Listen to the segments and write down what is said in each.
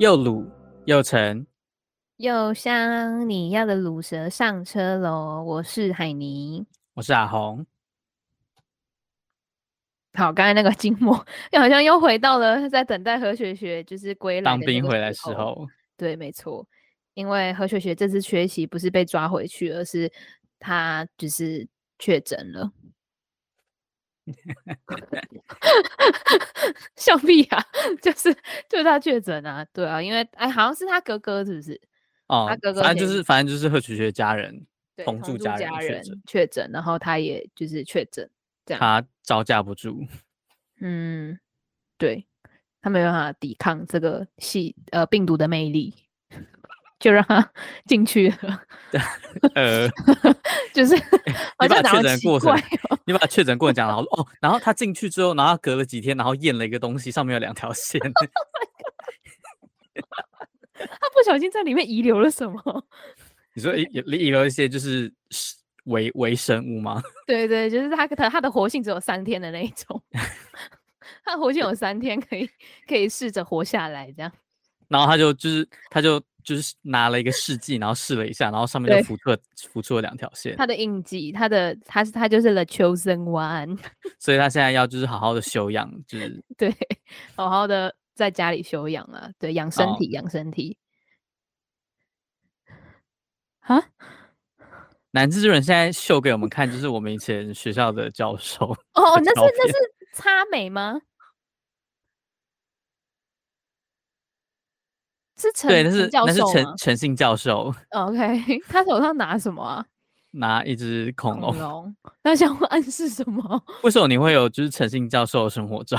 又鲁又沉又香，你要的卤蛇上车喽！我是海尼，我是阿红。好，刚才那个静默，又好像又回到了在等待何雪雪就是归来当兵回来时候。对，没错，因为何雪雪这次缺席不是被抓回去，而是她就是确诊了。笑屁呀、啊！就是就是他确诊啊，对啊，因为哎，好像是他哥哥是不是？哦，他哥哥反正就是反正就是贺曲学家人同住家人确诊，确诊，然后他也就是确诊，这样他招架不住。嗯，对，他没办法抵抗这个系呃病毒的魅力。就让他 进去了，呃，就是你把确诊过程，你把确诊过程讲了，哦，然后他进去之后，然后隔了几天，然后验了一个东西，上面有两条线，他不小心在里面遗留了什么？你说遗遗留一些就是微微生物吗？对对，就是他他他的活性只有三天的那一种，他活性有三天可以可以试着活下来这样，然后他就就是他就。就是拿了一个试剂，然后试了一下，然后上面就浮出浮出了两条线。他的印记，他的他是他就是 The Chosen One，所以他现在要就是好好的休养，就是对，好好的在家里休养啊，对，养身体，养、哦、身体。啊？男之人现在秀给我们看，就是我们以前学校的教授。哦，那是那是擦美吗？是陈对，那是那是陈陈信教授。OK，他手上拿什么啊？拿一只恐龙。恐龙，那想暗示什么？为什么你会有就是陈信教授的生活照？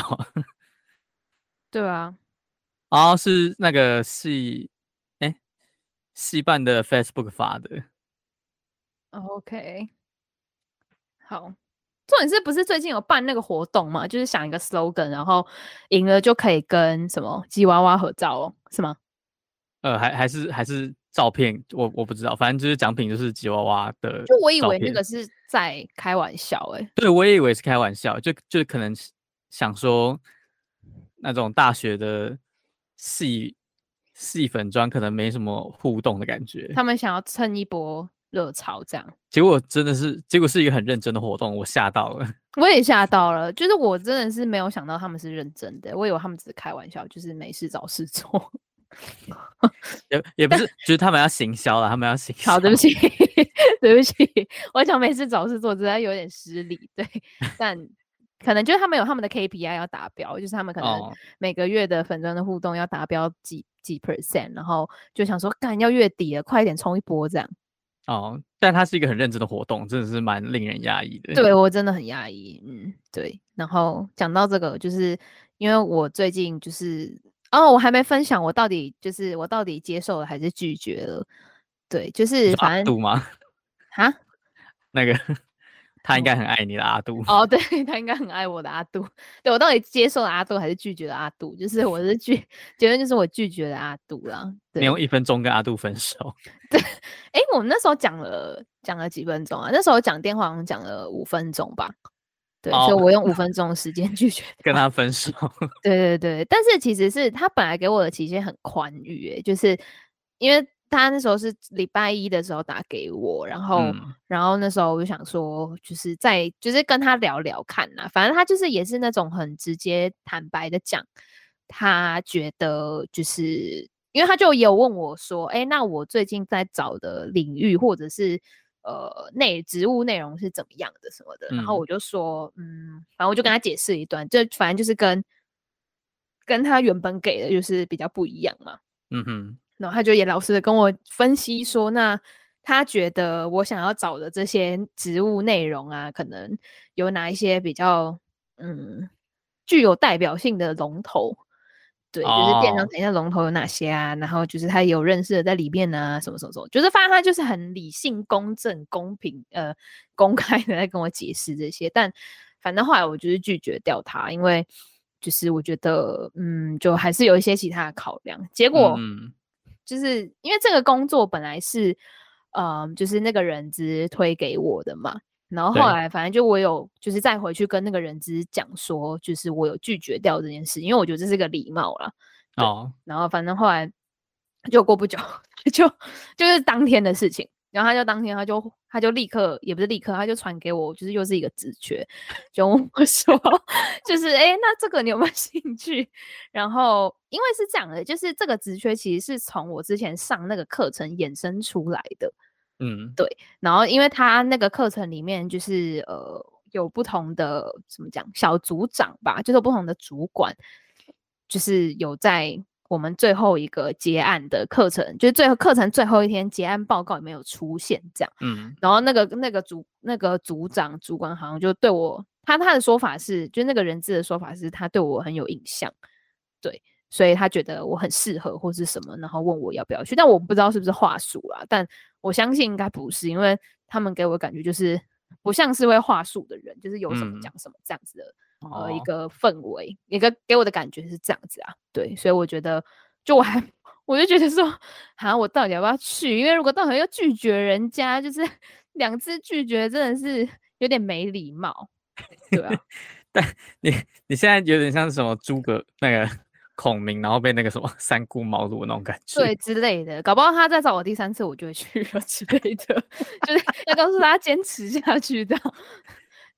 对啊，哦，是那个系哎系办的 Facebook 发的。OK，好，重点是不是最近有办那个活动嘛？就是想一个 slogan，然后赢了就可以跟什么吉娃娃合照哦，是吗？呃，还还是还是照片，我我不知道，反正就是奖品就是吉娃娃的。就我以为那个是在开玩笑，欸，哎，对，我也以为是开玩笑，就就可能想说那种大学的系系粉妆可能没什么互动的感觉，他们想要蹭一波热潮，这样。结果真的是，结果是一个很认真的活动，我吓到了。我也吓到了，就是我真的是没有想到他们是认真的，我以为他们只是开玩笑，就是没事找事做。也也不是，就是他们要行销了，他们要行销。好，对不起，对不起，我想每次找事做，真的有点失礼。对，但可能就是他们有他们的 KPI 要达标，就是他们可能每个月的粉砖的互动要达标几几 percent，然后就想说，干要月底了，快一点冲一波这样。哦，但它是一个很认真的活动，真的是蛮令人压抑的。对，我真的很压抑，嗯，对。然后讲到这个，就是因为我最近就是。哦，我还没分享，我到底就是我到底接受了还是拒绝了？对，就是反正。阿杜吗？哈？那个他应该很爱你的阿杜。哦，对，他应该很爱我的阿杜。对，我到底接受了阿杜还是拒绝了阿杜？就是我是拒结论就是我拒绝了阿杜啦。你用一分钟跟阿杜分手？对。哎、欸，我们那时候讲了讲了几分钟啊？那时候讲电话好像讲了五分钟吧。对，所以我用五分钟的时间拒绝 跟他分手。对对对，但是其实是他本来给我的期限很宽裕，诶，就是因为他那时候是礼拜一的时候打给我，然后、嗯、然后那时候我就想说，就是在就是跟他聊聊看呐，反正他就是也是那种很直接坦白的讲，他觉得就是因为他就也有问我说，哎，那我最近在找的领域或者是。呃，内职务内容是怎么样的什么的，嗯、然后我就说，嗯，反正我就跟他解释一段，就反正就是跟跟他原本给的就是比较不一样嘛，嗯哼，然后他就也老实的跟我分析说，那他觉得我想要找的这些职务内容啊，可能有哪一些比较嗯具有代表性的龙头。对，就是电商等一下龙头有哪些啊？Oh. 然后就是他有认识的在里面啊，什么什么什么，就是发现他就是很理性、公正、公平、呃，公开的在跟我解释这些。但反正后来我就是拒绝掉他，因为就是我觉得，嗯，就还是有一些其他的考量。结果，就是因为这个工作本来是，嗯、呃，就是那个人资推给我的嘛。然后后来，反正就我有就是再回去跟那个人资讲说，就是我有拒绝掉这件事，因为我觉得这是个礼貌啦。哦，然后反正后来就过不久，就就是当天的事情。然后他就当天，他就他就立刻，也不是立刻，他就传给我，就是又是一个职缺，就问我说，就是哎、欸，那这个你有没有兴趣？然后因为是这样的，就是这个职缺其实是从我之前上那个课程衍生出来的，嗯，对。然后因为他那个课程里面就是呃有不同的怎么讲小组长吧，就是有不同的主管，就是有在。我们最后一个结案的课程，就是最后课程最后一天结案报告也没有出现，这样。嗯，然后那个那个组那个组长主管好像就对我，他他的说法是，就那个人质的说法是他对我很有印象，对，所以他觉得我很适合或是什么，然后问我要不要去，但我不知道是不是话术啦，但我相信应该不是，因为他们给我感觉就是不像是会话术的人，就是有什么讲什么这样子的。嗯呃，一个氛围，一个给我的感觉是这样子啊，对，所以我觉得，就我还，我就觉得说，好，我到底要不要去？因为如果到时候要拒绝人家，就是 两次拒绝，真的是有点没礼貌，对啊。但你你现在有点像什么诸葛那个孔明，然后被那个什么 三顾茅庐那种感觉，对之类的，搞不好他再找我第三次，我就会去 了之类的，就是 要告诉他坚持下去的。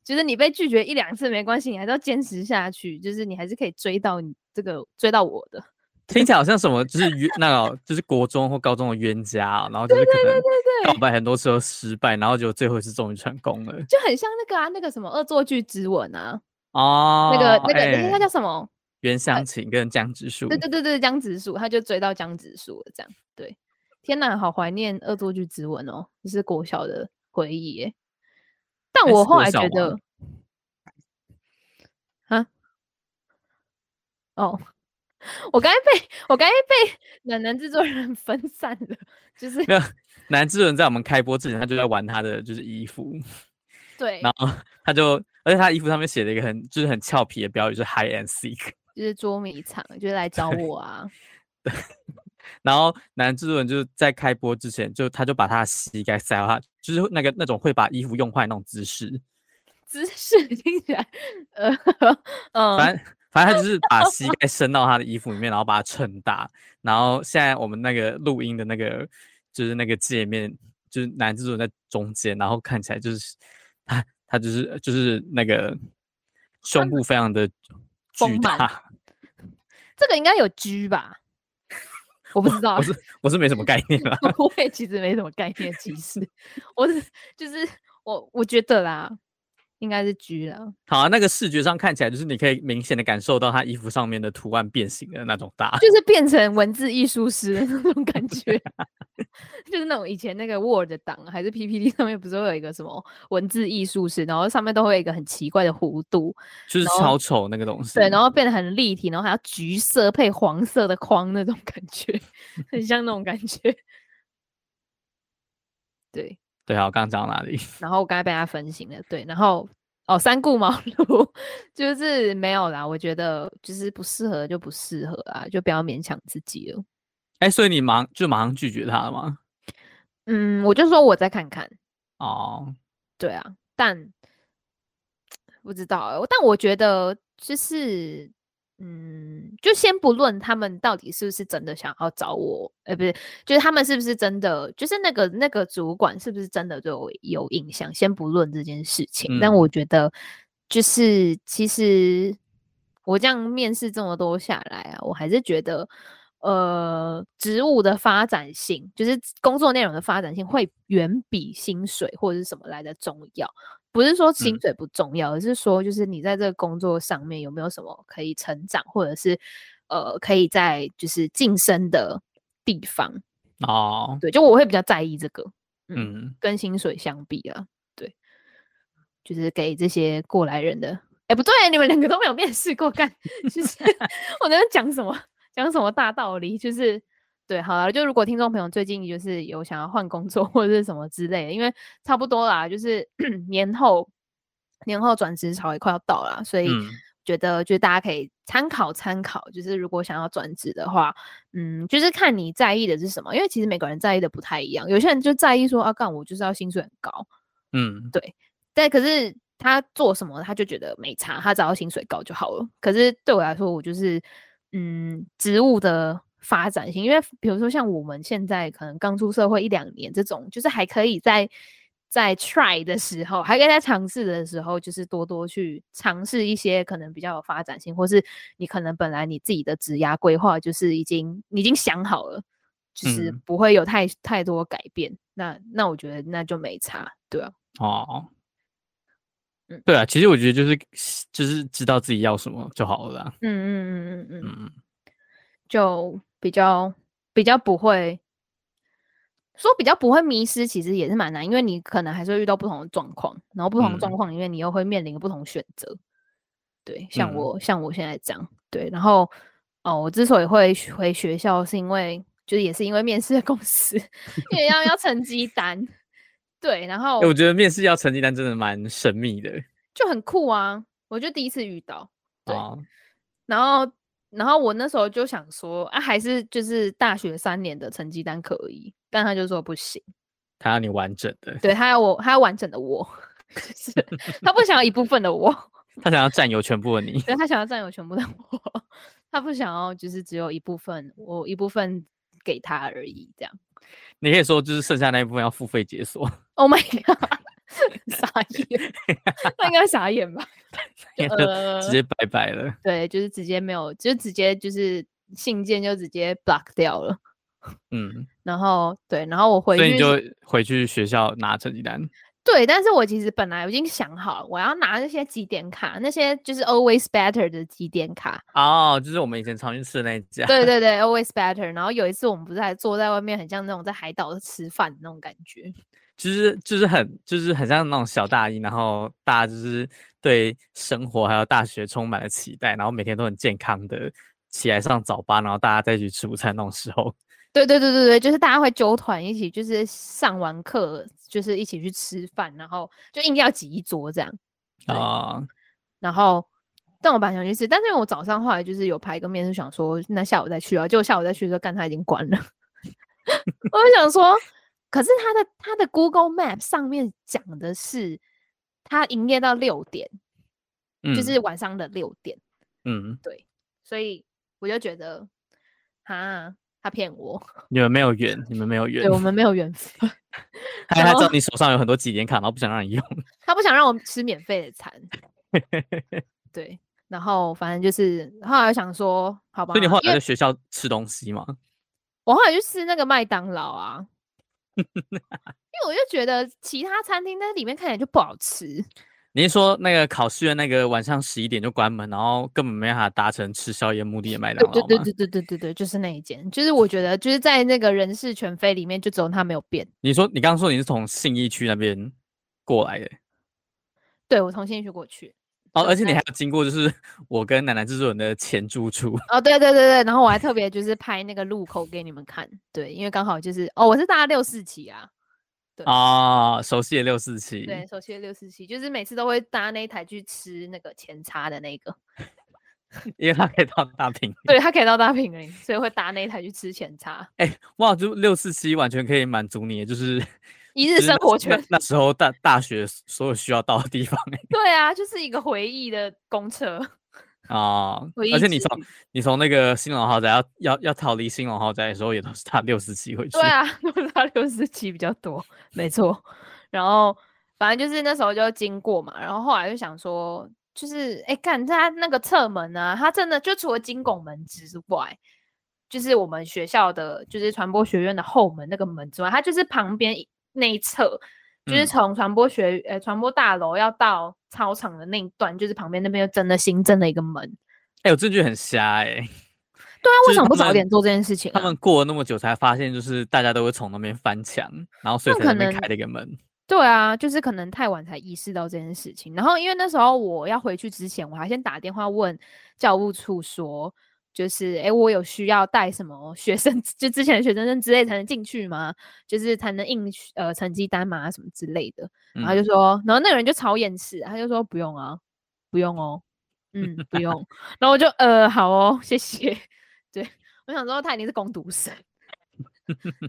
就是你被拒绝一两次没关系，你还是要坚持下去。就是你还是可以追到你这个追到我的。听起来好像什么，就是冤那个就是国中或高中的冤家，然后就是可能告白很多次都失败，然后就最后一次终于成功了。就很像那个啊，那个什么恶作剧之吻啊。哦。那个那个，欸、他叫什么？袁湘琴跟江直树。对对对对，江直树，他就追到江直树了，这样。对，天哪，好怀念恶作剧之吻哦，这是国小的回忆耶。但我后来觉得，啊，哦，我刚才被我刚才被暖男制作人 分散了，就是没有男制作人在我们开播之前，他就在玩他的就是衣服，对，然后他就而且他衣服上面写了一个很就是很俏皮的标语，就是 high and seek，就是捉迷藏，就是来找我啊。对。然后男制作人就是在开播之前，就他就把他的膝盖塞到他，就是那个那种会把衣服用坏那种姿势，姿势听起来，呃，嗯，反正反正他就是把膝盖伸到他的衣服里面，然后把它撑大。然后现在我们那个录音的那个就是那个界面，就是男制作人在中间，然后看起来就是他他就是就是那个胸部非常的巨大，这个应该有 G 吧。我不知道，我是 我是没什么概念啦。我也其实没什么概念，其实我是就是我我觉得啦，应该是 G 了。好啊，那个视觉上看起来就是你可以明显的感受到他衣服上面的图案变形的那种大，就是变成文字艺术师的那种感觉，就是那种以前那个 Word 档还是 PPT 上面不是会有一个什么文字艺术师，然后上面都会有一个很奇怪的弧度，就是超丑那个东西。对，然后变得很立体，然后还要橘色配黄色的框那种感觉，很像那种感觉。对 对啊，我刚刚讲到哪里？然后我刚才被他分心了。对，然后。哦，三顾茅庐 就是没有啦。我觉得就是不适合就不适合啊，就不要勉强自己了。哎、欸，所以你忙就马上拒绝他了吗？嗯，我就说我再看看。哦，对啊，但 不知道、欸。但我觉得就是。嗯，就先不论他们到底是不是真的想要找我，哎、欸，不是，就是他们是不是真的，就是那个那个主管是不是真的对我有印象？先不论这件事情，嗯、但我觉得就是其实我这样面试这么多下来啊，我还是觉得，呃，职务的发展性，就是工作内容的发展性，会远比薪水或者是什么来的重要。不是说薪水不重要，嗯、而是说就是你在这个工作上面有没有什么可以成长，或者是呃可以在就是晋升的地方哦。对，就我会比较在意这个，嗯，嗯跟薪水相比啊，对，就是给这些过来人的。哎、欸，不对，你们两个都没有面试过，干，就是 我在讲什么讲什么大道理，就是。对，好了，就如果听众朋友最近就是有想要换工作 或者是什么之类的，因为差不多啦，就是 年后年后转职潮也快要到了，所以觉得就大家可以参考参考，就是如果想要转职的话，嗯，就是看你在意的是什么，因为其实每个人在意的不太一样，有些人就在意说啊，干我就是要薪水很高，嗯，对，但可是他做什么他就觉得没差，他只要薪水高就好了。可是对我来说，我就是。嗯职务的发展性，因为比如说像我们现在可能刚出社会一两年这种，就是还可以在在 try 的时候，还可以在尝试的时候，就是多多去尝试一些可能比较有发展性，或是你可能本来你自己的职涯规划就是已经你已经想好了，就是不会有太、嗯、太多改变。那那我觉得那就没差，对啊。哦。对啊，其实我觉得就是就是知道自己要什么就好了啦。嗯嗯嗯嗯嗯，就比较比较不会说比较不会迷失，其实也是蛮难，因为你可能还是会遇到不同的状况，然后不同的状况里面你又会面临不同选择。嗯、对，像我、嗯、像我现在这样，对，然后哦，我之所以会回学校，是因为就是也是因为面试的公司，因为要要成绩单。对，然后我觉得面试要成绩单真的蛮神秘的，就很酷啊！我就第一次遇到，对，哦、然后然后我那时候就想说啊，还是就是大学三年的成绩单可以，但他就说不行，他要你完整的，对，他要我，他要完整的我，是他不想要一部分的我，他想要占有全部的你，对，他想要占有全部的我，他不想要就是只有一部分，我一部分给他而已，这样。你可以说，就是剩下那一部分要付费解锁。Oh my god！傻眼，那应该傻眼吧？呃，直接拜拜了。对，就是直接没有，就直接就是信件就直接 block 掉了。嗯，然后对，然后我回去，所以你就回去学校拿成绩单。对，但是我其实本来我已经想好，我要拿那些几点卡，那些就是 Always Better 的几点卡。哦，就是我们以前常去吃的那一家。对对对，Always Better。然后有一次我们不是还坐在外面，很像那种在海岛吃饭的那种感觉。就是就是很就是很像那种小大一，然后大家就是对生活还有大学充满了期待，然后每天都很健康的起来上早八，然后大家再去吃午餐那种时候。对对对对对，就是大家会揪团一起，就是上完课就是一起去吃饭，然后就硬要挤一桌这样啊。Uh. 然后，但我本来想去吃，但是我早上后来就是有排个面，是想说那下午再去啊。结果下午再去的时候，干他已经关了。我就想说，可是他的他的 Google Map 上面讲的是他营业到六点，嗯，就是晚上的六点。嗯，对，所以我就觉得哈。他骗我，你们没有缘，你们没有缘，对，我们没有缘分。他他知道你手上有很多集点卡，然后不想让你用。他不想让我吃免费的餐。对，然后反正就是后来想说，好吧。所以你后来在学校吃东西吗？我后来就吃那个麦当劳啊，因为我就觉得其他餐厅在里面看起来就不好吃。你是说那个考试院那个晚上十一点就关门，然后根本没办法达成吃宵夜目的的麦当劳？对对对对对对对，就是那一间。就是我觉得就是在那个人事全非里面，就只有它没有变。你说你刚刚说你是从信义区那边过来的？对，我从信义区过去。哦，而且你还要经过就是我跟奶奶制作人的前住处。哦，对对对对，然后我还特别 就是拍那个路口给你们看，对，因为刚好就是哦，我是搭六四七啊。对啊，熟悉的六四七，对，熟悉的六四七，就是每次都会搭那一台去吃那个前叉的那个，因为它可以到大坪，对，它可以到大坪林，所以会搭那一台去吃前叉。哎、欸，哇，就六四七完全可以满足你，就是一日生活圈。那时候大大学所有需要到的地方，对啊，就是一个回忆的公车。啊！而且你从你从那个新隆豪宅要要要逃离新隆豪宅的时候，也都是搭六十七回去。对啊，都是搭六十七比较多，没错。然后反正就是那时候就经过嘛，然后后来就想说，就是哎，看他那个侧门呢、啊，他真的就除了金拱门之外，就是我们学校的就是传播学院的后门那个门之外，它就是旁边那一侧。就是从传播学呃传播大楼要到操场的那一段，就是旁边那边又真的新增了一个门。哎、欸，我真觉得很瞎哎、欸。对啊，为什么不早点做这件事情、啊？他们过了那么久才发现，就是大家都会从那边翻墙，然后所以才那边开了一个门。对啊，就是可能太晚才意识到这件事情。然后因为那时候我要回去之前，我还先打电话问教务处说。就是哎、欸，我有需要带什么学生，就之前的学生证之类才能进去吗？就是才能印呃成绩单吗？什么之类的。然后就说，嗯、然后那个人就超厌世，他就说不用啊，不用哦，嗯，不用。然后我就呃好哦，谢谢。对，我想说他一定是攻读生，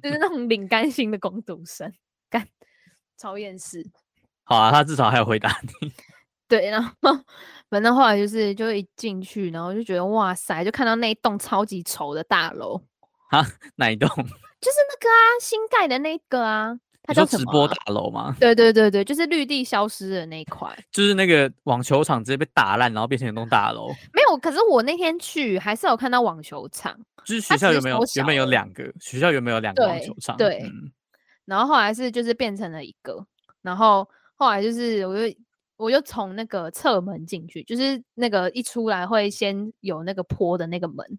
就是那种领干薪的攻读生，干超厌世。好啊，他至少还有回答你。对，然后反正后来就是就一进去，然后就觉得哇塞，就看到那一栋超级丑的大楼啊，哪一栋？就是那个啊，新盖的那个啊。它叫什么、啊？直播大楼吗？对对对对，就是绿地消失的那一块，就是那个网球场直接被打烂，然后变成一栋大楼。没有，可是我那天去还是有看到网球场。就是学校有没有原本有两个？学校有没有两个网球场？对，对嗯、然后后来是就是变成了一个，然后后来就是我就我就从那个侧门进去，就是那个一出来会先有那个坡的那个门。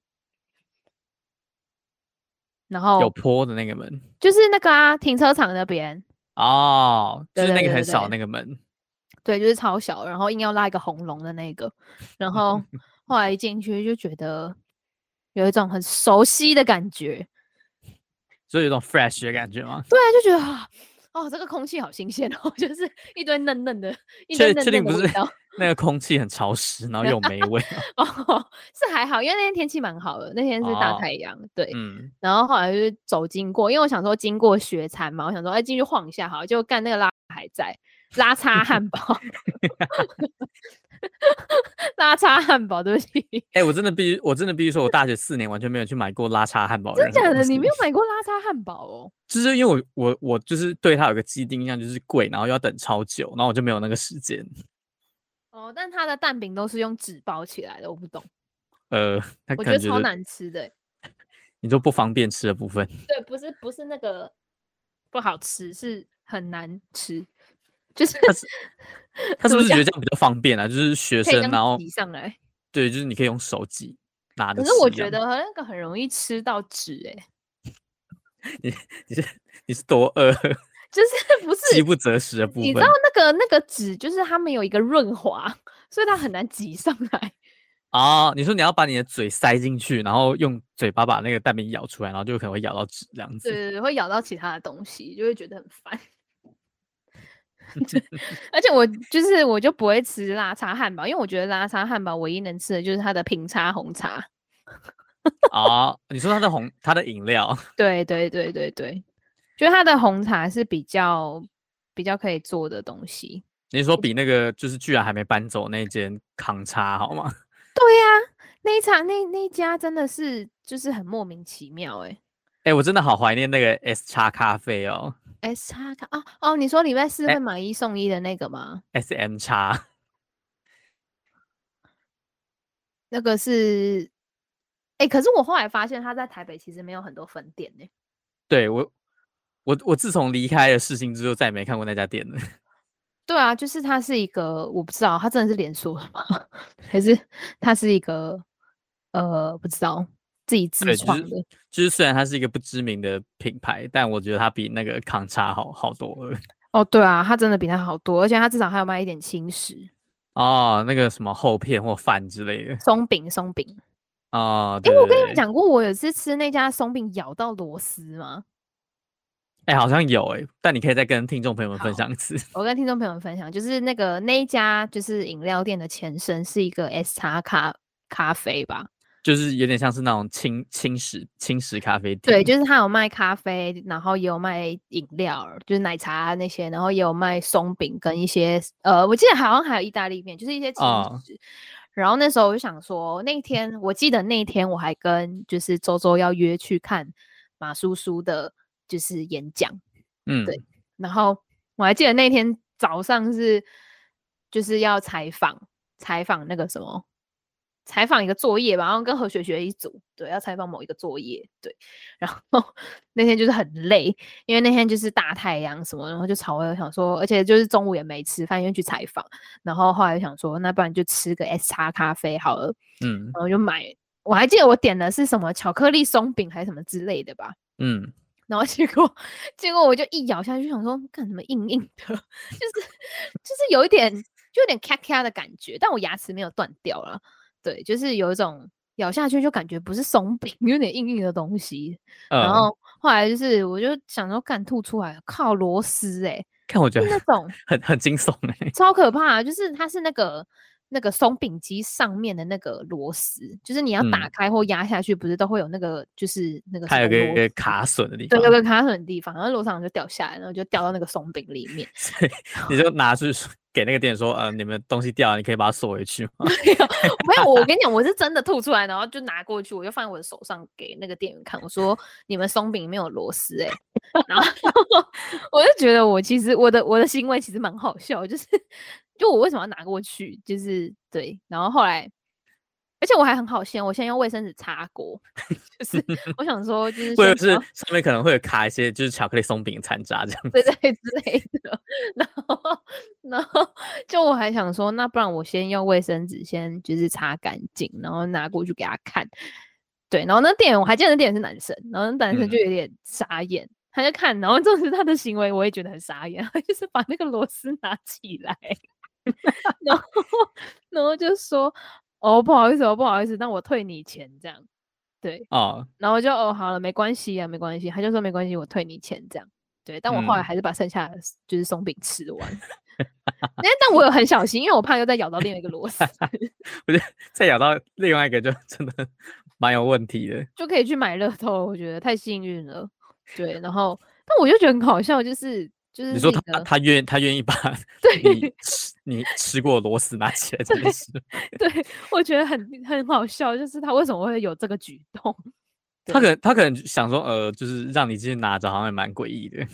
然后有坡的那个门，就是那个啊，停车场那边哦，就是那个很小那个门，对，就是超小，然后硬要拉一个红龙的那个，然后 后来一进去就觉得有一种很熟悉的感觉，所以有一种 fresh 的感觉吗？对，就觉得啊。哦，这个空气好新鲜哦，就是一堆嫩嫩的，一堆嫩嫩的味道。确定不是那个空气很潮湿，然后又没味。哦，是还好，因为那天天气蛮好的，那天是大太阳。哦、对，嗯。然后后来就是走经过，因为我想说经过雪餐嘛，我想说哎进去晃一下好，就干那个拉还在拉 叉汉堡。拉叉汉堡，对不起。哎、欸，我真的必须，我真的必须说，我大学四年完全没有去买过拉叉汉堡。真的假的？你没有买过拉叉汉堡哦？就是因为我我我就是对它有个既定印象，就是贵，然后要等超久，然后我就没有那个时间。哦，但它的蛋饼都是用纸包起来的，我不懂。呃，我觉得超难吃的。你说不方便吃的部分？对，不是不是那个不好吃，是很难吃。就是他是，他是不是觉得这样比较方便啊？就是学生，然后挤上来，对，就是你可以用手挤拿的。可是我觉得那个很容易吃到纸 哎。你你是你是多饿？就是不是饥不择食的部分？你知道那个那个纸，就是它没有一个润滑，所以它很难挤上来。哦，你说你要把你的嘴塞进去，然后用嘴巴把那个蛋饼咬出来，然后就可能会咬到纸这样子。对对对，会咬到其他的东西，就会觉得很烦。而且我就是我就不会吃拉茶汉堡，因为我觉得拉茶汉堡唯一能吃的就是它的平差红茶。哦，你说它的红，它的饮料？对对对对对，就是它的红茶是比较比较可以做的东西。你说比那个就是居然还没搬走那间康茶好吗？对呀、啊，那一场那那一家真的是就是很莫名其妙哎、欸。哎、欸，我真的好怀念那个 S 叉咖啡哦。S 叉卡哦哦，你说礼拜四会买一送一的那个吗？S M 叉，那个是哎、欸，可是我后来发现他在台北其实没有很多分店呢。对我，我我自从离开了世新之后，再也没看过那家店了。对啊，就是它是一个，我不知道它真的是连锁的吗？还是它是一个呃，不知道。自己自创的，就是，就是虽然它是一个不知名的品牌，但我觉得它比那个康茶好好多了。哦，对啊，它真的比它好多，而且它至少还有卖一点轻食。哦，那个什么厚片或饭之类的。松饼，松饼。哦，因为我跟你们讲过，我有次吃那家松饼咬到螺丝吗？哎、欸，好像有哎、欸，但你可以再跟听众朋友们分享一次。我跟听众朋友们分享，就是那个那一家就是饮料店的前身是一个 S 叉咖咖啡吧。就是有点像是那种轻轻食轻食咖啡店，对，就是他有卖咖啡，然后也有卖饮料，就是奶茶那些，然后也有卖松饼跟一些呃，我记得好像还有意大利面，就是一些轻食。哦、然后那时候我就想说，那天我记得那天我还跟就是周周要约去看马叔叔的，就是演讲，嗯，对。然后我还记得那天早上是就是要采访采访那个什么。采访一个作业吧，然后跟何雪雪一组，对，要采访某一个作业，对，然后 那天就是很累，因为那天就是大太阳什么，然后就吵，我想说，而且就是中午也没吃饭，因为去采访，然后后来想说，那不然就吃个 S 叉咖啡好了，嗯，然后就买，我还记得我点的是什么巧克力松饼还是什么之类的吧，嗯，然后结果结果我就一咬下去，想说干什么硬硬的，就是就是有一点就有点咔咔的感觉，但我牙齿没有断掉了。对，就是有一种咬下去就感觉不是松饼，有点硬硬的东西。嗯、然后后来就是，我就想说，干吐出来，靠螺丝哎、欸！看我觉得那种 很很惊悚哎、欸，超可怕。就是它是那个那个松饼机上面的那个螺丝，就是你要打开或压下去，不是都会有那个、嗯、就是那个，它有个个卡榫的地方，对，有个卡榫的地方，然后螺丝就掉下来，然后就掉到那个松饼里面。你就拿去给那个店员说，呃，你们东西掉了，你可以把它锁回去吗？没有，没有，我跟你讲，我是真的吐出来，然后就拿过去，我就放在我的手上给那个店员看，我说 你们松饼没有螺丝哎，然后我就觉得我其实我的我的行为其实蛮好笑，就是就我为什么要拿过去，就是对，然后后来。而且我还很好笑，我先用卫生纸擦过，就是 我想说，就是或者是上面可能会有卡一些，就是巧克力松饼残渣这样，对对之类的。然后，然后就我还想说，那不然我先用卫生纸先就是擦干净，然后拿过去给他看。对，然后那店员我还记得那店员是男生，然后那男生就有点傻眼，嗯、他就看，然后这是他的行为，我也觉得很傻眼，他就是把那个螺丝拿起来，然后然后就说。哦，不好意思，哦，不好意思，那我退你钱，这样，对，哦，然后就哦，好了，没关系啊，没关系，他就说没关系，我退你钱，这样，对，但我后来还是把剩下的就是松饼吃完，哎、嗯，但我有很小心，因为我怕又再咬到另外一个螺丝，我觉得再咬到另外一个就真的蛮有问题的，就可以去买乐透，我觉得太幸运了，对，然后，但我就觉得很好笑，就是。就是你说他他愿他愿意把 你吃你吃过螺丝拿起来这件事，对，我觉得很很好笑，就是他为什么会有这个举动？他可能他可能想说，呃，就是让你继续拿着，好像也蛮诡异的。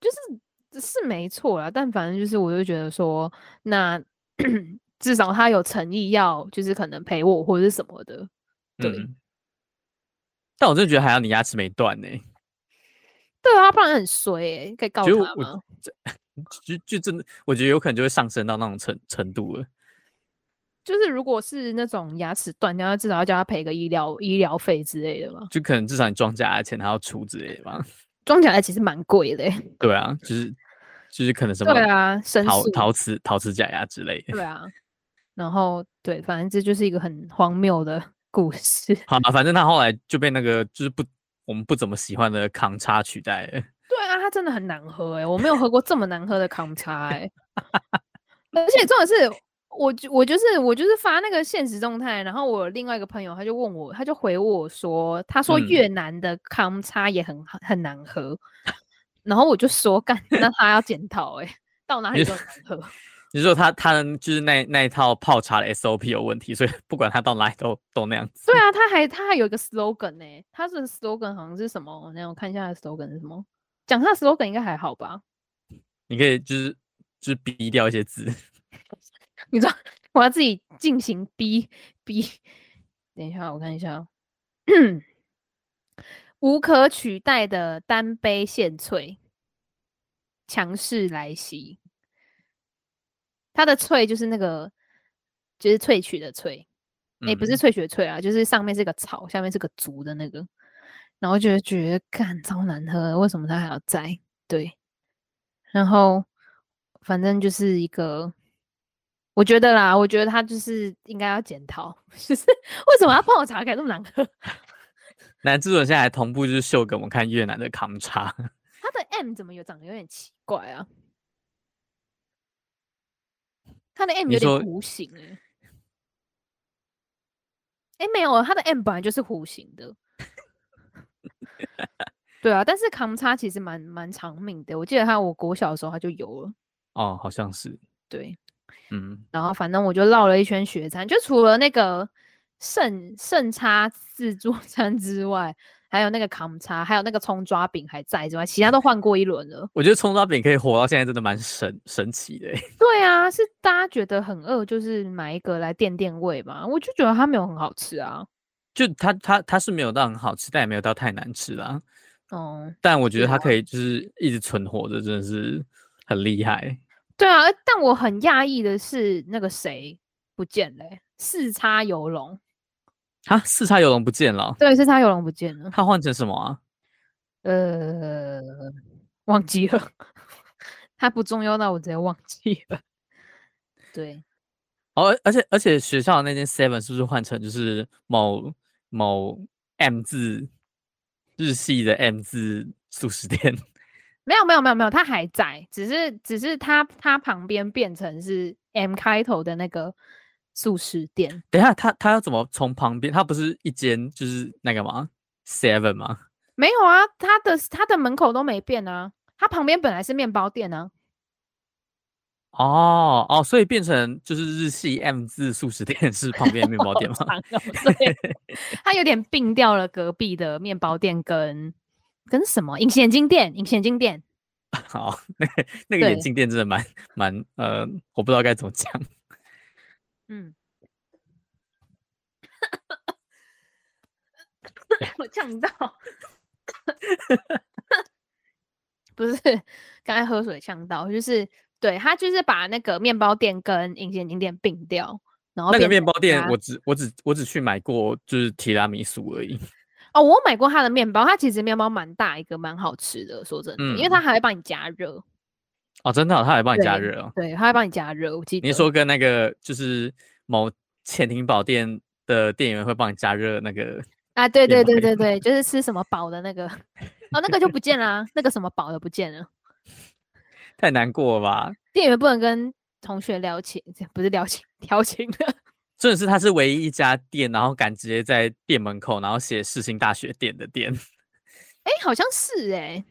就是是没错啦，但反正就是我就觉得说，那 至少他有诚意要，就是可能陪我或者是什么的。对。嗯、但我真的觉得还要你牙齿没断呢、欸。对啊，不然很衰哎、欸，可以告他吗？就就真的，我觉得有可能就会上升到那种程程度了。就是如果是那种牙齿断掉，至少要叫他赔个医疗医疗费之类的嘛。就可能至少你装假牙的钱他要出之类的吧。装假牙其实蛮贵的、欸。对啊，就是就是可能什么对啊，陶陶瓷陶瓷假牙之类的。对 啊，然后对，反正这就是一个很荒谬的故事。好嘛，反正他后来就被那个就是不。我们不怎么喜欢的康茶取代。对啊，它真的很难喝哎，我没有喝过这么难喝的康茶哎。而且重点是，我就我就是我就是发那个现实动态，然后我另外一个朋友他就问我，他就回我说，他说越南的康差也很、嗯、很难喝，然后我就说干，那他要检讨哎，到哪里都难喝。你说他他就是那那一套泡茶的 SOP 有问题，所以 不管他到哪里都都那样子。对啊，他还他还有一个 slogan 呢、欸，他的 slogan 好像是什么？那我看一下他的 slogan 是什么？讲他的 slogan 应该还好吧？你可以就是就是逼掉一些字。你知道我要自己进行逼逼。等一下，我看一下。无可取代的单杯现萃，强势来袭。它的萃就是那个，就是萃取的萃，也、欸，不是萃取的萃啊，就是上面是个草，下面是个竹的那个，然后就觉得干超难喝，为什么它还要摘？对，然后反正就是一个，我觉得啦，我觉得他就是应该要检讨，就是为什么要泡茶改那么难喝？男制作人现在还同步就是秀给我们看越南的康茶，他的 M 怎么有长得有点奇怪啊？它的 M 有点弧形哎，哎、欸、没有，他的 M 本来就是弧形的，对啊，但是康叉其实蛮蛮长命的，我记得他我国小的时候他就有了，哦，好像是，对，嗯，然后反正我就绕了一圈雪山，就除了那个圣圣叉自助餐之外。还有那个扛叉，还有那个葱抓饼还在之外，其他都换过一轮了。我觉得葱抓饼可以活到现在，真的蛮神神奇的。对啊，是大家觉得很饿，就是买一个来垫垫胃嘛。我就觉得它没有很好吃啊，就它它它是没有到很好吃，但也没有到太难吃啦。哦、嗯，但我觉得它可以就是一直存活着，真的是很厉害。对啊，但我很讶异的是那个谁不见了，四叉游龙。啊，四叉游龙不见了。对，四叉游龙不见了。他换成什么啊？呃，忘记了。他不重要，那我直接忘记了。对。哦，而且而且学校的那间 Seven 是不是换成就是某某 M 字日系的 M 字素食店？没有没有没有没有，他还在，只是只是他他旁边变成是 M 开头的那个。速食店，等一下，他他要怎么从旁边？他不是一间就是那个吗？Seven 吗？没有啊，他的他的门口都没变啊。他旁边本来是面包店啊。哦哦，所以变成就是日系 M 字素食店是旁边的面包店吗？对，它有点并掉了隔壁的面包店跟跟什么隐形眼镜店，隐形眼镜店。好，那个那个眼镜店真的蛮蛮呃，我不知道该怎么讲。嗯，我呛到，不是刚才喝水呛到，就是对他就是把那个面包店跟隐形眼镜店并掉，然后那个面包店我只我只我只去买过就是提拉米苏而已。哦，我买过他的面包，他其实面包蛮大一个，蛮好吃的。说真的，嗯、因为他还会帮你加热。哦，真的、哦，他还帮你加热哦。对，他还帮你加热。我记得你说跟那个就是某潜艇堡店的店员会帮你加热那个啊？对对对对对，就是吃什么堡的那个哦，那个就不见了、啊，那个什么堡的不见了，太难过了吧？店员不能跟同学聊情，不是聊情，调情的。真的是，他是唯一一家店，然后敢直接在店门口，然后写世新大学店的店。哎、欸，好像是哎、欸，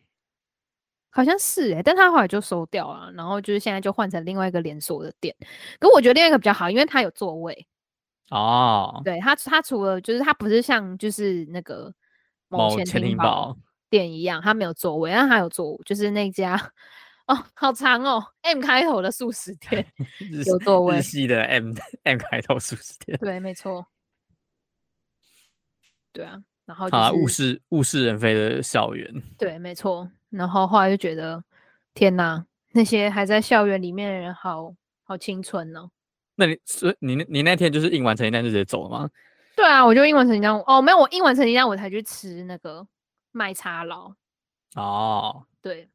好像是哎、欸，但他后来就收掉了，然后就是现在就换成另外一个连锁的店。可我觉得另外一个比较好，因为它有座位。哦，对，它它除了就是它不是像就是那个某潜艇堡店一样，它没有座位，但它有座位，就是那家。哦，好长哦，M 开头的素食店 有座位，日系的 M M 开头素食店，对，没错，对啊，然后、就是、啊，物是物是人非的校园，对，没错，然后后来就觉得，天哪，那些还在校园里面的人好，好好青春哦。那你是你你那天就是印完成绩单就直接走了吗？对啊，我就印完成绩单，哦，没有，我印完成绩单我才去吃那个麦茶佬。哦，对。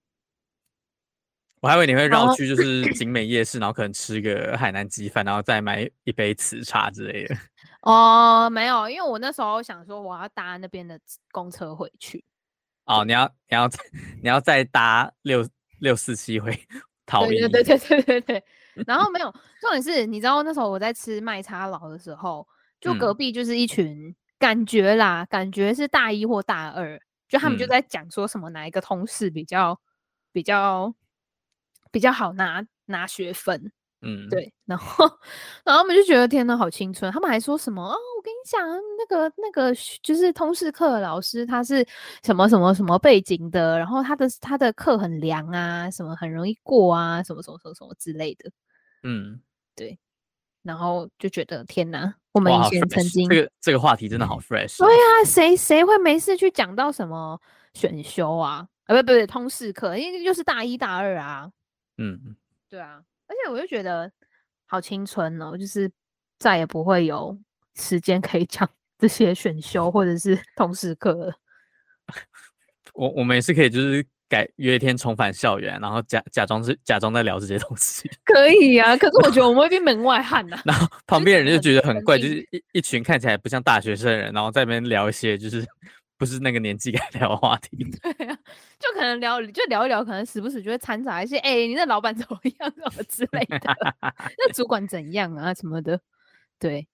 我还以为你会绕去就是景美夜市，然后可能吃个海南鸡饭，然后再买一杯瓷茶之类的。哦，没有，因为我那时候想说我要搭那边的公车回去。哦，你要你要你要再搭六六四七回桃园。对对对对对对。然后 没有，重点是，你知道那时候我在吃麦茶佬的时候，就隔壁就是一群、嗯、感觉啦，感觉是大一或大二，就他们就在讲说什么哪一个同事比较比较。比较好拿拿学分，嗯，对，然后，然后我们就觉得天呐，好青春。他们还说什么哦，我跟你讲，那个那个就是通识课的老师，他是什么什么什么背景的，然后他的他的课很凉啊，什么很容易过啊，什么什么什么什么之类的，嗯，对，然后就觉得天呐，我们以前曾经这个这个话题真的好 fresh，对啊，谁谁会没事去讲到什么选修啊？啊，不不不，通识课，因为就是大一大二啊。嗯，对啊，而且我就觉得好青春哦，就是再也不会有时间可以 讲这些选修或者是通识课了。我我们也是可以，就是改约一天重返校园，然后假假装是假装在聊这些东西。可以啊，可是我觉得我们会变门外汉呐。然后旁边人就觉得很怪，就是一一群看起来不像大学生的人，然后在那边聊一些就是。不是那个年纪 该聊的话题，对啊，就可能聊，就聊一聊，可能时不时就会掺杂一些，哎、欸，你那老板怎么样？什么之类的，那主管怎样啊什么的，对，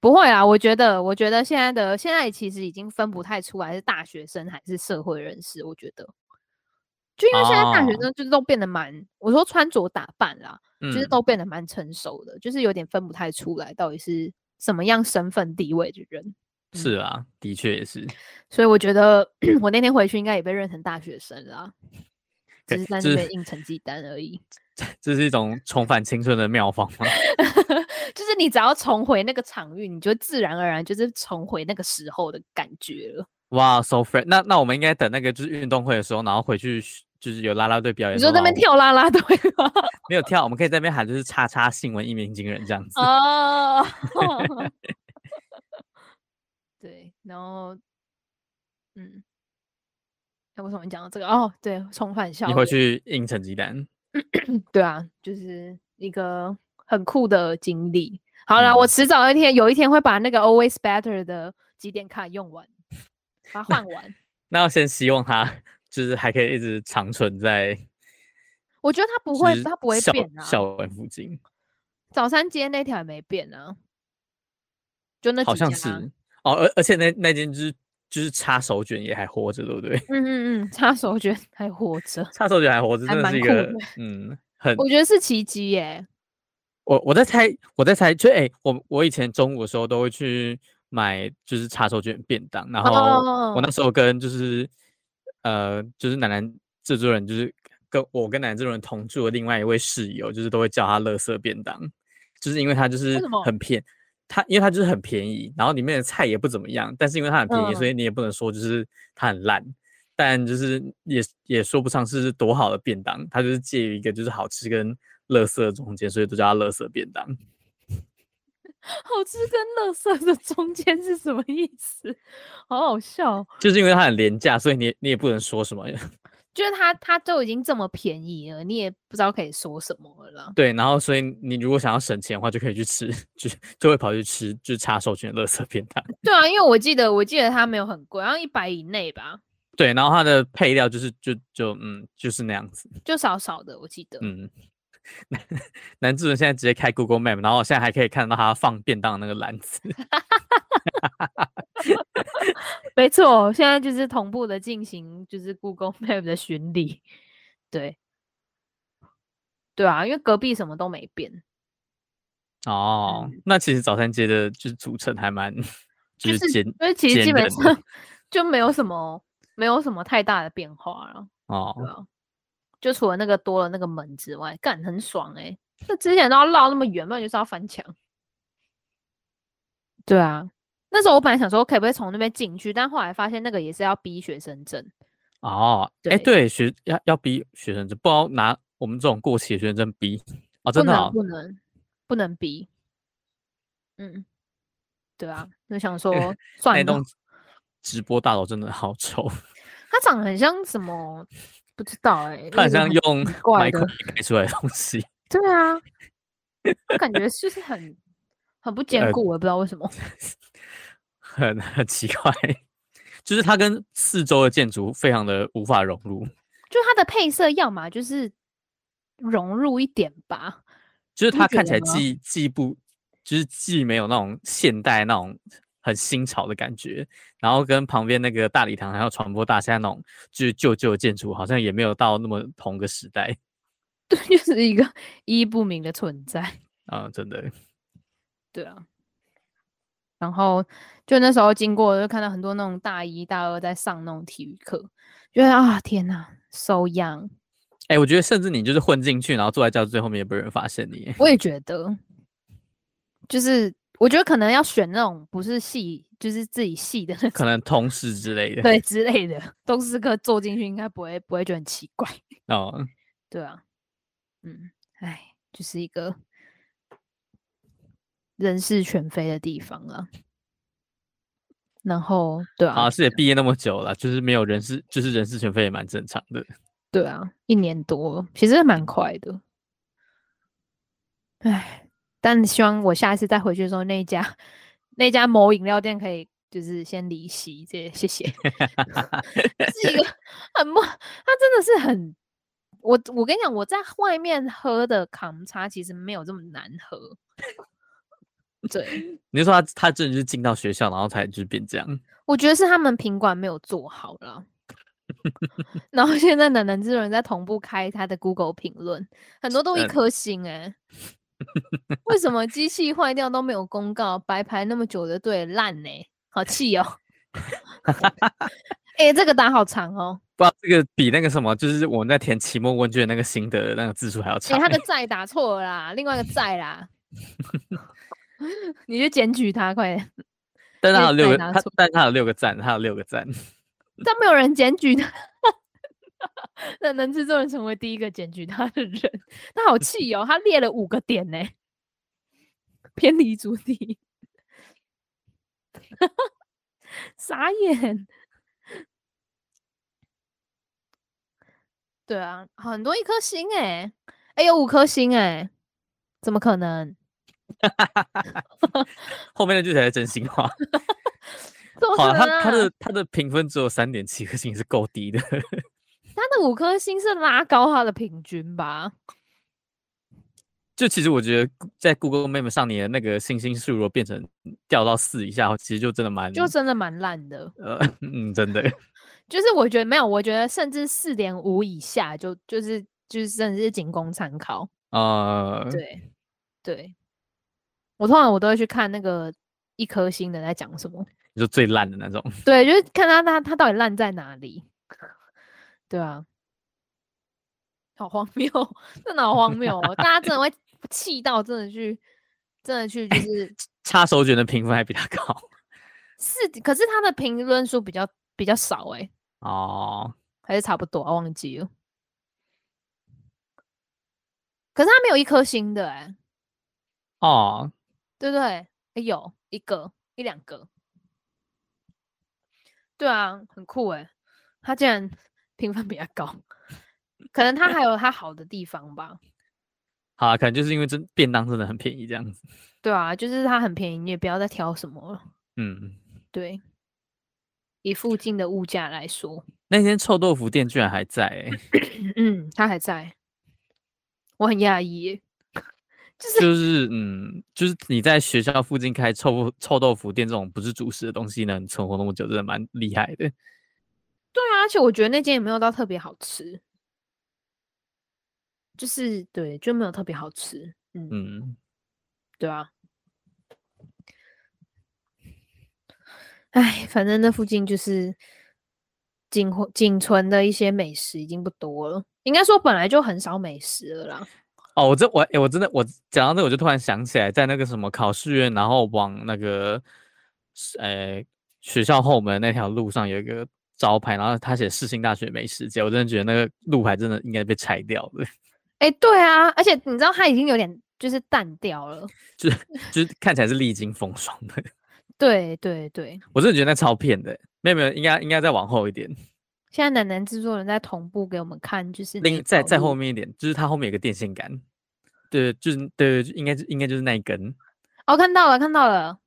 不会啊，我觉得，我觉得现在的现在其实已经分不太出来是大学生还是社会人士，我觉得，就因为现在大学生就是都变得蛮，哦、我说穿着打扮啦，嗯、就是都变得蛮成熟的，就是有点分不太出来到底是什么样身份地位的人。是啊，的确也是。所以我觉得 我那天回去应该也被认成大学生了，只是在那边印成绩单而已。这是一种重返青春的妙方吗？就是你只要重回那个场域，你就自然而然就是重回那个时候的感觉了。哇，so fresh！那那我们应该等那个就是运动会的时候，然后回去就是有啦啦队表演。你说那边跳啦啦队吗？没有跳，我们可以在那边喊就是“叉叉新闻一鸣惊人”这样子。哦。对，然后，嗯，那为什么讲到这个？哦，对，重返校园，你会去印成绩单，对啊，就是一个很酷的经历。好了，嗯、我迟早一天，有一天会把那个 Always Better 的几点卡用完，把它换完。那要先希望它就是还可以一直长存在。我觉得它不会，它不会变啊。校园附近，早餐街那条也没变啊，就那好像是。哦，而而且那那间就是就是插手卷也还活着，对不对？嗯嗯嗯，插手卷还活着，插手卷还活着，真的是一个嗯 很，我觉得是奇迹耶。我我在猜，我在猜，就哎、欸，我我以前中午的时候都会去买，就是叉手卷便当，然后我那时候跟就是呃，就是楠楠制作人，就是跟我跟楠楠制作人同住的另外一位室友，就是都会叫他垃圾便当，就是因为他就是很便，他因为它就是很便宜，然后里面的菜也不怎么样，但是因为它很便宜，所以你也不能说就是它很烂，但就是也也说不上是多好的便当，它就是介于一个就是好吃跟。垃圾中间，所以都叫它垃圾便当。好吃跟垃圾的中间是什么意思？好好笑。就是因为它很廉价，所以你你也不能说什么。就是它它都已经这么便宜了，你也不知道可以说什么了啦。对，然后所以你如果想要省钱的话，就可以去吃，就就会跑去吃，就是茶手卷乐色便当。对啊，因为我记得我记得它没有很贵，然后一百以内吧。对，然后它的配料就是就就嗯就是那样子，就少少的，我记得嗯。男男主人现在直接开 Google Map，然后我现在还可以看到他放便当的那个篮子。没错，现在就是同步的进行，就是 Google Map 的巡礼。对，对啊，因为隔壁什么都没变。哦，嗯、那其实早餐街的就是组成还蛮，就是简，因为其实基本上 就没有什么，没有什么太大的变化了。哦。就除了那个多了那个门之外，干很爽哎、欸！那之前都要绕那么远，不然就是要翻墙。对啊，那时候我本来想说可不可以从那边进去，但后来发现那个也是要逼学生证。哦，哎对、欸，对，学要要逼学生证，不要拿我们这种过期的学生证逼哦，真的、哦、不能不能不能逼。嗯，对啊，就想 说算了。那栋直播大楼真的好丑，它长得很像什么？不知道哎、欸，他很像用麦克笔改出来的东西。对啊，我感觉就是很很不坚固，我也不知道为什么，很 很奇怪，就是它跟四周的建筑非常的无法融入。就它的配色，要么就是融入一点吧，就是它看起来既既不，就是既没有那种现代那种。很新潮的感觉，然后跟旁边那个大礼堂还有传播大厦那种就是旧旧的建筑，好像也没有到那么同个时代。对，就是一个意义不明的存在啊，真的。对啊。然后就那时候经过，就看到很多那种大一大二在上那种体育课，觉得啊，天哪，so young。哎、欸，我觉得甚至你就是混进去，然后坐在教室最后面，也不会有人发现你。我也 觉得，就是。我觉得可能要选那种不是系，就是自己系的那种，可能通识之类的，对之类的通识课坐进去应该不会不会觉得很奇怪哦。对啊，嗯，哎，就是一个人事全非的地方啊。然后，对啊，啊是也毕业那么久了，就是没有人事，就是人事全非也蛮正常的。对啊，一年多，其实蛮快的。哎。但希望我下一次再回去的时候，那家 那家某饮料店可以就是先离席，这谢谢。是一个 很不，它真的是很，我我跟你讲，我在外面喝的康茶其实没有这么难喝。对，你说他他真的是进到学校，然后才就是变这样？我觉得是他们品管没有做好了。然后现在的能之人在同步开他的 Google 评论，很多都一颗星哎、欸。为什么机器坏掉都没有公告？白排那么久的队烂呢？好气哦！哎、欸，这个打好长哦。不知道这个比那个什么，就是我们在填期末问卷那个心得的那个字数还要长。哎、欸，他的在打错了啦，另外一个在啦。你就检举他，快点。但他有六个，他但他有六个赞，他有六个赞。但没有人检举他。那能制作人成为第一个检举他的人，他好气哦！他列了五个点呢，偏离主题，傻眼。对啊，很多一颗星哎，哎有五颗星哎，怎么可能？后面那句才是真心话。好，他他的他的评分只有三点七颗星，是够低的。他的五颗星是拉高他的平均吧？就其实我觉得，在 Google Map 上，你的那个星星数如果变成掉到四以下，其实就真的蛮，就真的蛮烂的。呃，嗯，真的，就是我觉得没有，我觉得甚至四点五以下就就是就是甚至是仅供参考。呃，对对，我通常我都会去看那个一颗星的在讲什么，就最烂的那种。对，就是看他他他到底烂在哪里。对啊，好荒谬，真的好荒谬哦！大家真的会气到真的去，真的去就是 插手卷的评分还比他高。是，可是他的评论数比较比较少哎、欸。哦，还是差不多，我忘记了。可是他没有一颗星的哎、欸。哦，对不对？哎、欸，有一个一两个。对啊，很酷哎、欸，他竟然。评分比较高，可能他还有他好的地方吧。好啊，可能就是因为这便当真的很便宜这样子。对啊，就是它很便宜，你也不要再挑什么了。嗯，对。以附近的物价来说，那间臭豆腐店居然还在、欸。嗯，他还在，我很讶异。就是就是嗯，就是你在学校附近开臭臭豆腐店这种不是主食的东西呢，存活那么久，真的蛮厉害的。对啊，而且我觉得那间也没有到特别好吃，就是对，就没有特别好吃。嗯，嗯对啊。哎，反正那附近就是仅仅存的一些美食已经不多了，应该说本来就很少美食了啦。哦，我这我哎，我真的我讲到这，我就突然想起来，在那个什么考试院，然后往那个呃学校后门那条路上有一个。招牌，然后他写世新大学美食街，我真的觉得那个路牌真的应该被拆掉了。哎、欸，对啊，而且你知道它已经有点就是淡掉了，就是就是看起来是历经风霜的。对对对，我真的觉得那超骗的，没有没有，应该应该再往后一点。现在楠楠制作人在同步给我们看，就是另再再后面一点，就是它后面有个电线杆，对，就是对，应该应该就是那一根。哦，看到了，看到了。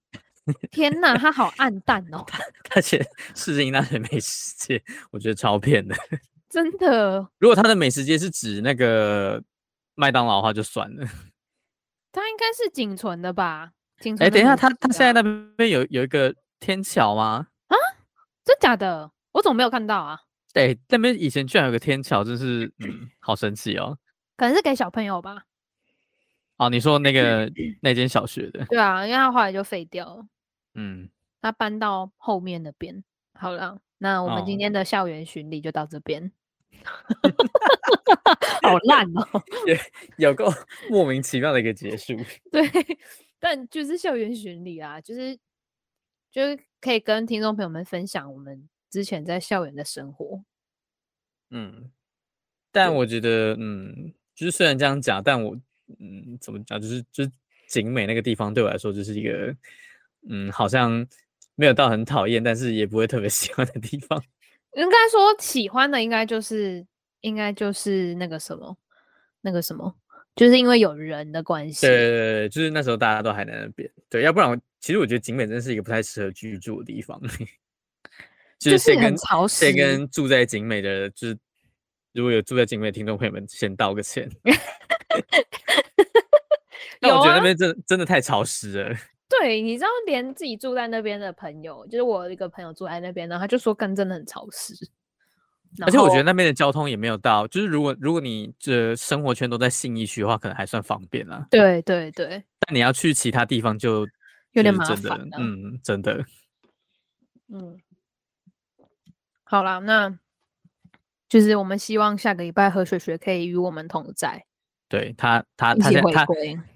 天呐，它好暗淡哦！他写世界那些美食街，我觉得超骗的。真的，如果他的美食街是指那个麦当劳的话，就算了。他应该是仅存的吧？仅存。哎，等一下，他他现在那边有有一个天桥吗？啊，真假的？我怎么没有看到啊？对，那边以前居然有个天桥，真是嗯，好神奇哦。可能是给小朋友吧。哦，你说那个那间小学的？对啊，因为他后来就废掉了。嗯，他搬到后面那边。好了，那我们今天的校园巡礼就到这边。哦、好烂哦，有有够莫名其妙的一个结束。对，但就是校园巡礼啊，就是就是可以跟听众朋友们分享我们之前在校园的生活。嗯，但我觉得，嗯，就是虽然这样讲，但我。嗯，怎么讲？就是就是景美那个地方对我来说，就是一个嗯，好像没有到很讨厌，但是也不会特别 喜欢的地方。应该说喜欢的，应该就是应该就是那个什么，那个什么，就是因为有人的关系。对对对，就是那时候大家都还在那边。对，要不然其实我觉得景美真的是一个不太适合居住的地方。就是谁跟谁跟住在景美的，就是如果有住在景美的听众朋友们，先道个歉。那我觉得那边真、啊、真的太潮湿了。对，你知道，连自己住在那边的朋友，就是我一个朋友住在那边，然后他就说，跟真的很潮湿。而且我觉得那边的交通也没有到，就是如果如果你这生活圈都在信义区的话，可能还算方便啦。对对对。但你要去其他地方就有点麻烦。嗯，真的。嗯。好啦，那就是我们希望下个礼拜何雪雪可以与我们同在。对他，他他现在他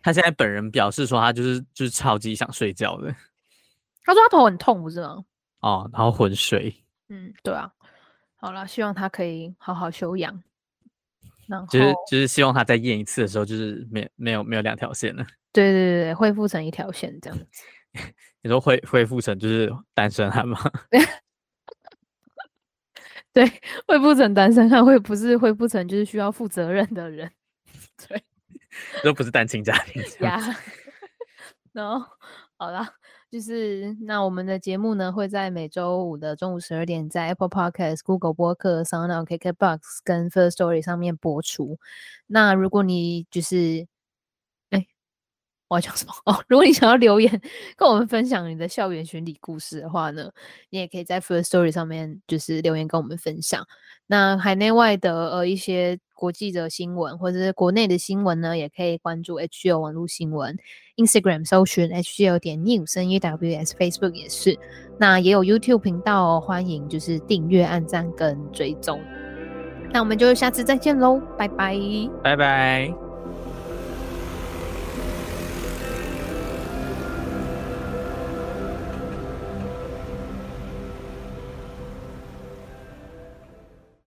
他现在本人表示说，他就是就是超级想睡觉的。他说他头很痛，不是吗？哦，然后昏睡。嗯，对啊。好了，希望他可以好好休养。然后就是就是希望他再验一次的时候，就是没没有没有两条线了。对对对对，恢复成一条线这样子。你说恢恢复成就是单身汉吗？对，恢复成单身汉，会不是恢复成就是需要负责任的人。对，都不是单亲家庭呀。然后，好了，就是那我们的节目呢，会在每周五的中午十二点，在 Apple Podcast、Google 播客、SoundOn、KKBox 跟 First Story 上面播出。那如果你就是，哎，我要讲什么 哦？如果你想要留言跟我们分享你的校园巡礼故事的话呢，你也可以在 First Story 上面就是留言跟我们分享。那海内外的呃一些国际的新闻或者是国内的新闻呢，也可以关注 HGL 网络新闻，Instagram 搜寻 HGL 点 news，NEWS，Facebook 也是。那也有 YouTube 频道哦，欢迎就是订阅、按赞跟追踪。那我们就下次再见喽，拜拜，拜拜。